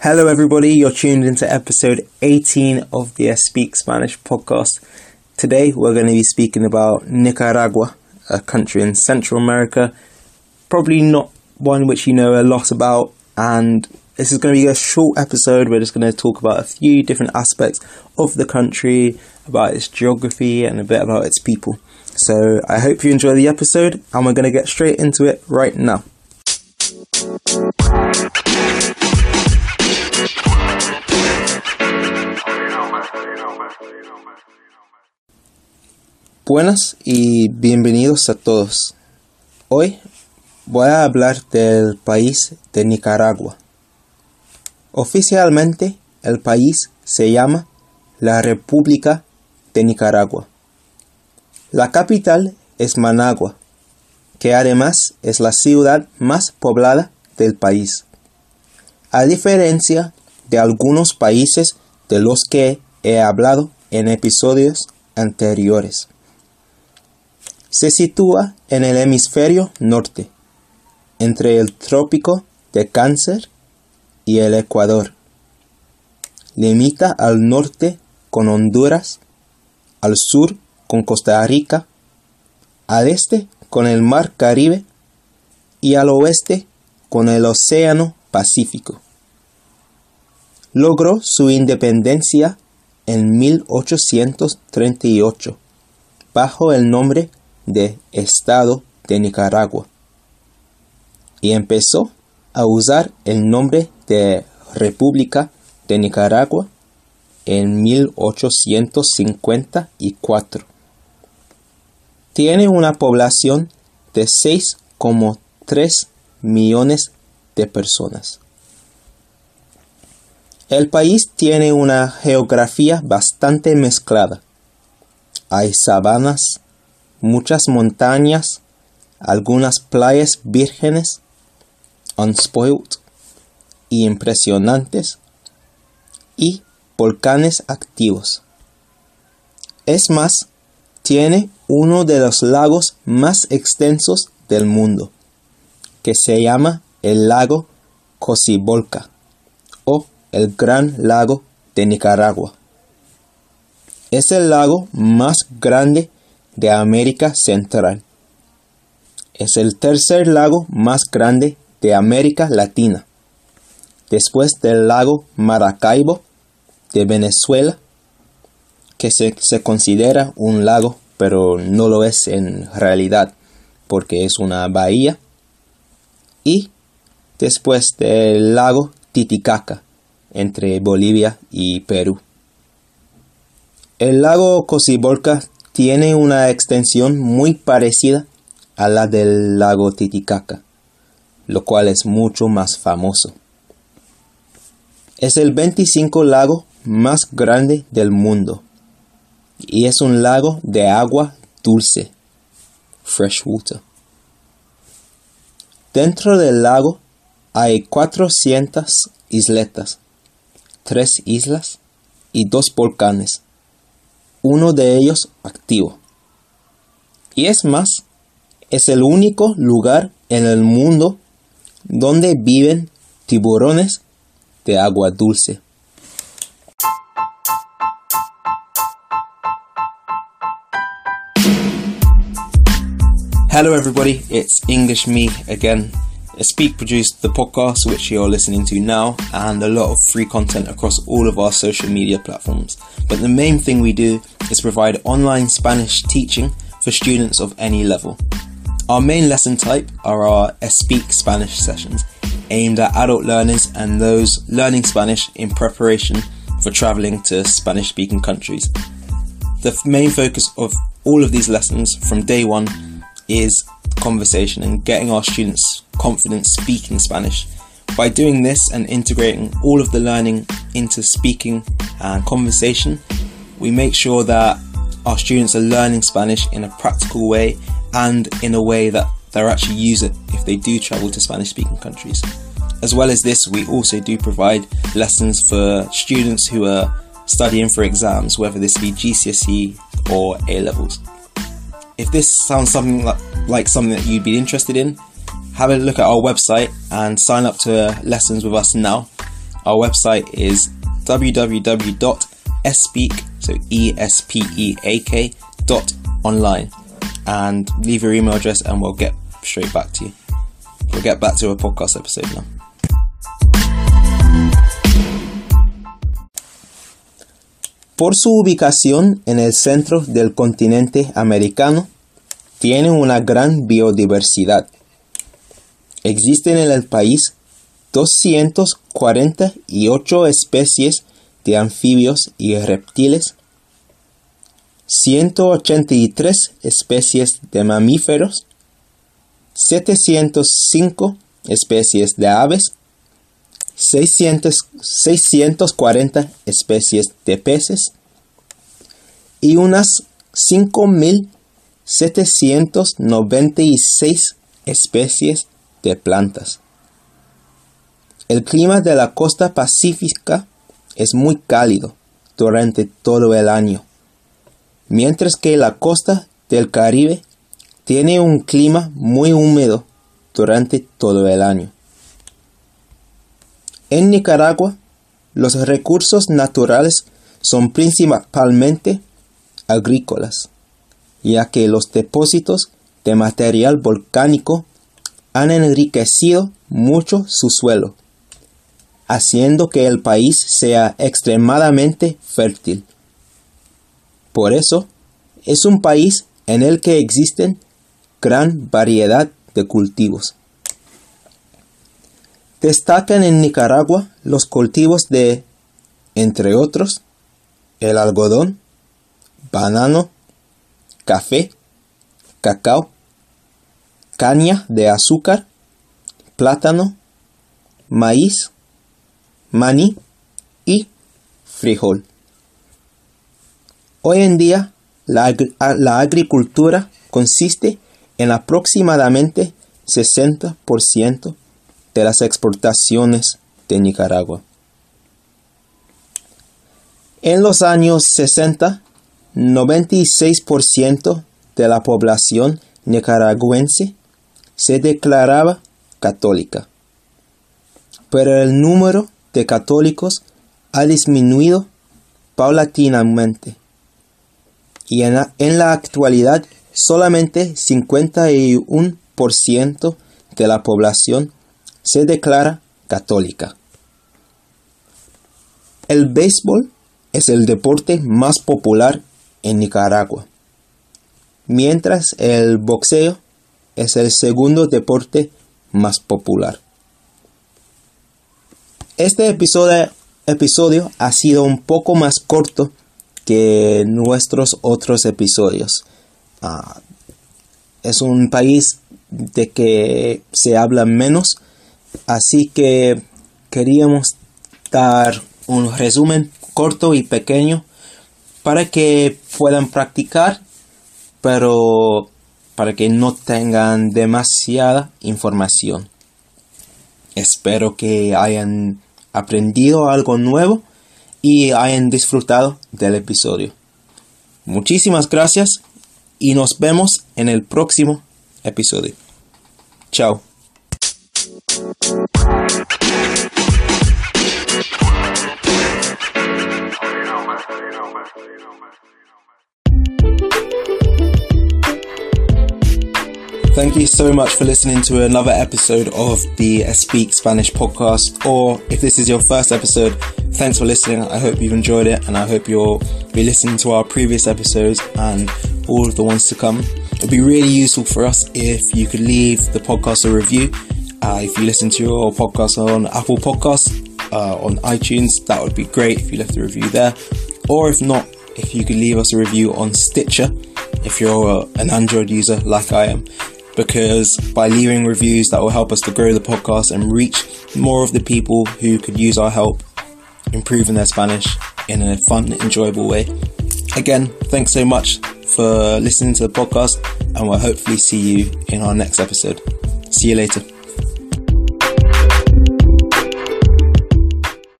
Hello, everybody. You're tuned into episode 18 of the Speak Spanish podcast. Today, we're going to be speaking about Nicaragua, a country in Central America. Probably not one which you know a lot about, and this is going to be a short episode. We're just going to talk about a few different aspects of the country, about its geography, and a bit about its people. So, I hope you enjoy the episode, and we're going to get straight into it right now. Buenas y bienvenidos a todos. Hoy voy a hablar del país de Nicaragua. Oficialmente el país se llama la República de Nicaragua. La capital es Managua, que además es la ciudad más poblada del país. A diferencia de algunos países de los que he hablado en episodios anteriores se sitúa en el hemisferio norte, entre el trópico de Cáncer y el Ecuador. Limita al norte con Honduras, al sur con Costa Rica, al este con el Mar Caribe y al oeste con el Océano Pacífico. Logró su independencia en 1838 bajo el nombre de Estado de Nicaragua y empezó a usar el nombre de República de Nicaragua en 1854. Tiene una población de 6,3 millones de personas. El país tiene una geografía bastante mezclada. Hay sabanas, muchas montañas, algunas playas vírgenes, unspoiled y impresionantes, y volcanes activos. Es más, tiene uno de los lagos más extensos del mundo, que se llama el lago Cocibolca o el Gran Lago de Nicaragua. Es el lago más grande de América Central. Es el tercer lago más grande de América Latina, después del lago Maracaibo de Venezuela, que se, se considera un lago, pero no lo es en realidad, porque es una bahía, y después del lago Titicaca, entre Bolivia y Perú. El lago Cocibolca tiene una extensión muy parecida a la del lago Titicaca, lo cual es mucho más famoso. Es el 25 lago más grande del mundo y es un lago de agua dulce, fresh water. Dentro del lago hay 400 isletas, tres islas y dos volcanes uno de ellos activo. Y es más, es el único lugar en el mundo donde viven tiburones de agua dulce. Hello, everybody, it's English Me again. Speak produced the podcast, which you're listening to now, and a lot of free content across all of our social media platforms. But the main thing we do is provide online Spanish teaching for students of any level. Our main lesson type are our Speak Spanish sessions, aimed at adult learners and those learning Spanish in preparation for traveling to Spanish speaking countries. The main focus of all of these lessons from day one is conversation and getting our students confident speaking Spanish. By doing this and integrating all of the learning into speaking and conversation, we make sure that our students are learning Spanish in a practical way and in a way that they'll actually use it if they do travel to Spanish speaking countries. As well as this, we also do provide lessons for students who are studying for exams, whether this be GCSE or A levels. If this sounds something like, like something that you'd be interested in, have a look at our website and sign up to lessons with us now. our website is www.espeak, so E S P E A K dot online, and leave your email address, and we'll get straight back to you. We'll get back to a podcast episode now. Por su ubicación en el centro del continente americano, tiene una gran biodiversidad. Existen en el país 248 especies de anfibios y reptiles, 183 especies de mamíferos, 705 especies de aves, 640 especies de peces y unas 5.796 especies de plantas. El clima de la costa pacífica es muy cálido durante todo el año, mientras que la costa del Caribe tiene un clima muy húmedo durante todo el año. En Nicaragua, los recursos naturales son principalmente agrícolas, ya que los depósitos de material volcánico han enriquecido mucho su suelo, haciendo que el país sea extremadamente fértil. Por eso, es un país en el que existen gran variedad de cultivos. Destacan en Nicaragua los cultivos de, entre otros, el algodón, banano, café, cacao, caña de azúcar, plátano, maíz, maní y frijol. Hoy en día la, agricultura consiste en aproximadamente 60% de las exportaciones de Nicaragua. En los años 60, 96% de la población nicaragüense se declaraba católica, pero el número de católicos ha disminuido paulatinamente y en la, en la actualidad solamente 51% de la población se declara católica. El béisbol es el deporte más popular en Nicaragua, mientras el boxeo es el segundo deporte más popular. Este episodio, ha sido un poco más corto que nuestros otros episodios. Ah, es un país de que se habla menos, así que queríamos dar un resumen corto y pequeño para que puedan practicar, pero para que no tengan demasiada información. Espero que hayan aprendido algo nuevo y hayan disfrutado del episodio. Muchísimas gracias y nos vemos en el próximo episodio. Chao. Thank you so much for listening to another episode of the Speak Spanish podcast. Or if this is your first episode, thanks for listening. I hope you've enjoyed it and I hope you'll be listening to our previous episodes and all of the ones to come. It'd be really useful for us if you could leave the podcast a review. Uh, if you listen to your podcast on Apple Podcasts, uh, on iTunes, that would be great if you left a review there. Or if not, if you could leave us a review on Stitcher, if you're uh, an Android user like I am because by leaving reviews that will help us to grow the podcast and reach more of the people who could use our help improving their Spanish in a fun, enjoyable way. Again, thanks so much for listening to the podcast, and we'll hopefully see you in our next episode. See you later.